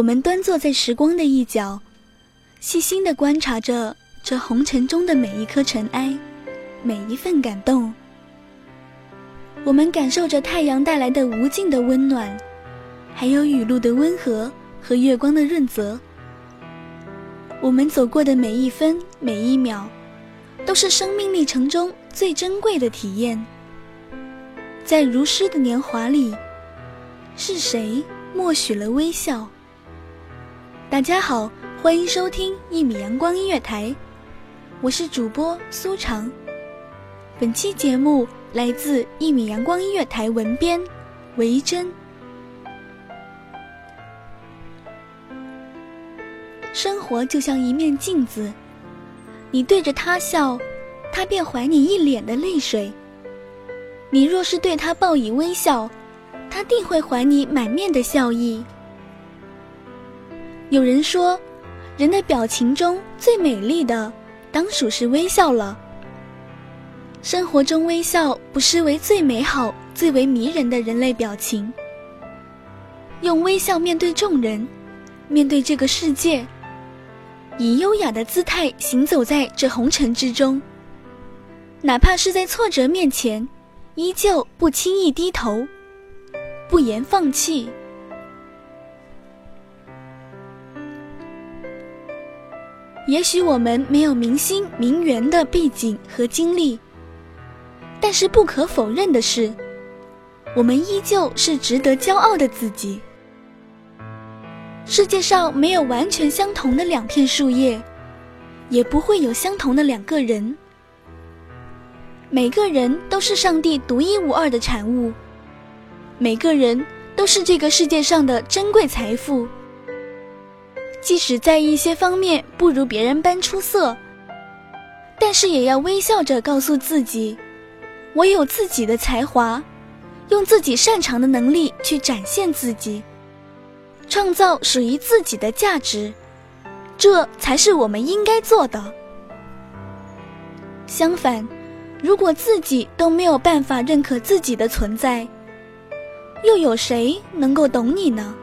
我们端坐在时光的一角，细心地观察着这红尘中的每一颗尘埃，每一份感动。我们感受着太阳带来的无尽的温暖，还有雨露的温和和月光的润泽。我们走过的每一分每一秒，都是生命历程中最珍贵的体验。在如诗的年华里，是谁默许了微笑？大家好，欢迎收听一米阳光音乐台，我是主播苏长。本期节目来自一米阳光音乐台文编维珍。生活就像一面镜子，你对着他笑，他便还你一脸的泪水；你若是对他报以微笑，他定会还你满面的笑意。有人说，人的表情中最美丽的，当属是微笑了。生活中，微笑不失为最美好、最为迷人的人类表情。用微笑面对众人，面对这个世界，以优雅的姿态行走在这红尘之中。哪怕是在挫折面前，依旧不轻易低头，不言放弃。也许我们没有明星名媛的背景和经历，但是不可否认的是，我们依旧是值得骄傲的自己。世界上没有完全相同的两片树叶，也不会有相同的两个人。每个人都是上帝独一无二的产物，每个人都是这个世界上的珍贵财富。即使在一些方面不如别人般出色，但是也要微笑着告诉自己：我有自己的才华，用自己擅长的能力去展现自己，创造属于自己的价值，这才是我们应该做的。相反，如果自己都没有办法认可自己的存在，又有谁能够懂你呢？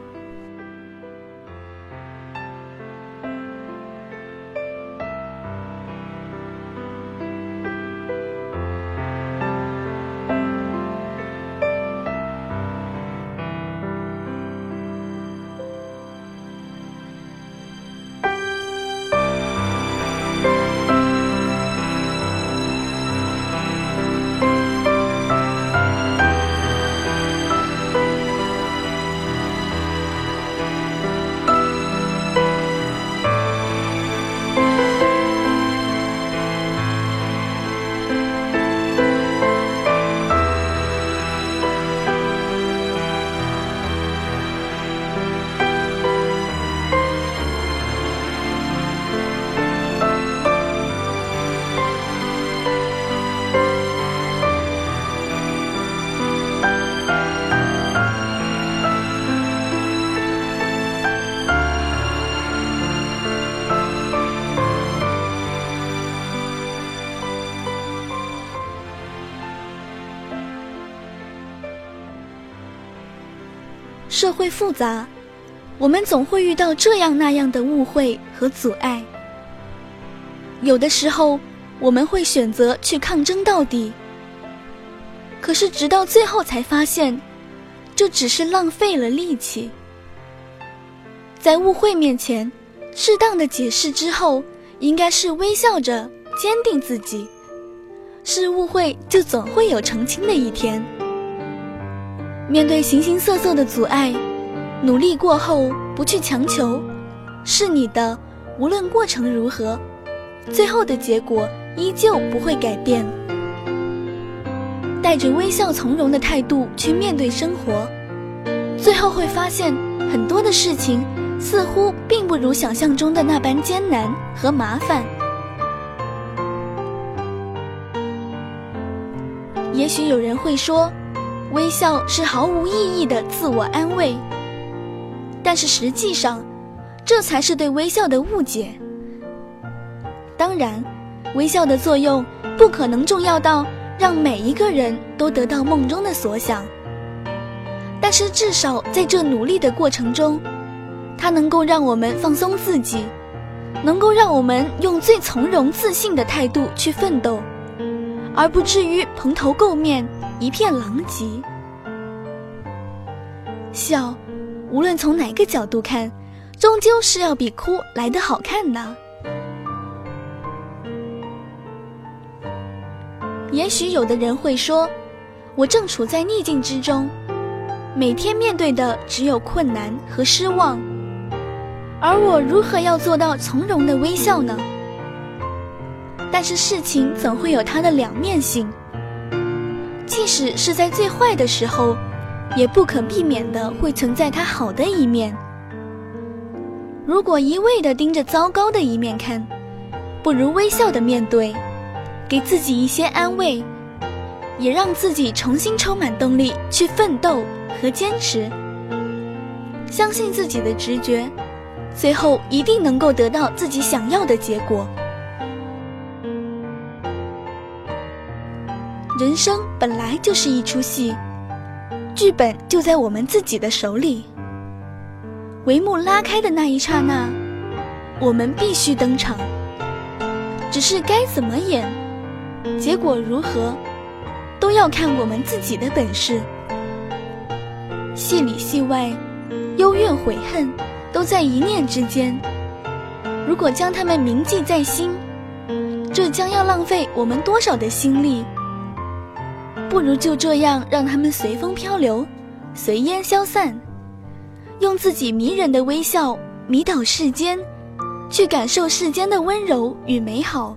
会复杂，我们总会遇到这样那样的误会和阻碍。有的时候，我们会选择去抗争到底，可是直到最后才发现，这只是浪费了力气。在误会面前，适当的解释之后，应该是微笑着坚定自己。是误会，就总会有澄清的一天。面对形形色色的阻碍，努力过后不去强求，是你的，无论过程如何。最后的结果依旧不会改变。带着微笑从容的态度去面对生活，最后会发现很多的事情似乎并不如想象中的那般艰难和麻烦。也许有人会说，微笑是毫无意义的自我安慰，但是实际上，这才是对微笑的误解。当然，微笑的作用不可能重要到让每一个人都得到梦中的所想。但是至少在这努力的过程中，它能够让我们放松自己，能够让我们用最从容自信的态度去奋斗，而不至于蓬头垢面、一片狼藉。笑，无论从哪个角度看，终究是要比哭来的好看的。也许有的人会说，我正处在逆境之中，每天面对的只有困难和失望，而我如何要做到从容的微笑呢？但是事情总会有它的两面性，即使是在最坏的时候，也不可避免的会存在它好的一面。如果一味的盯着糟糕的一面看，不如微笑的面对。给自己一些安慰，也让自己重新充满动力去奋斗和坚持。相信自己的直觉，最后一定能够得到自己想要的结果。人生本来就是一出戏，剧本就在我们自己的手里。帷幕拉开的那一刹那，我们必须登场。只是该怎么演？结果如何，都要看我们自己的本事。戏里戏外，幽怨悔恨，都在一念之间。如果将他们铭记在心，这将要浪费我们多少的心力？不如就这样让他们随风漂流，随烟消散，用自己迷人的微笑迷倒世间，去感受世间的温柔与美好。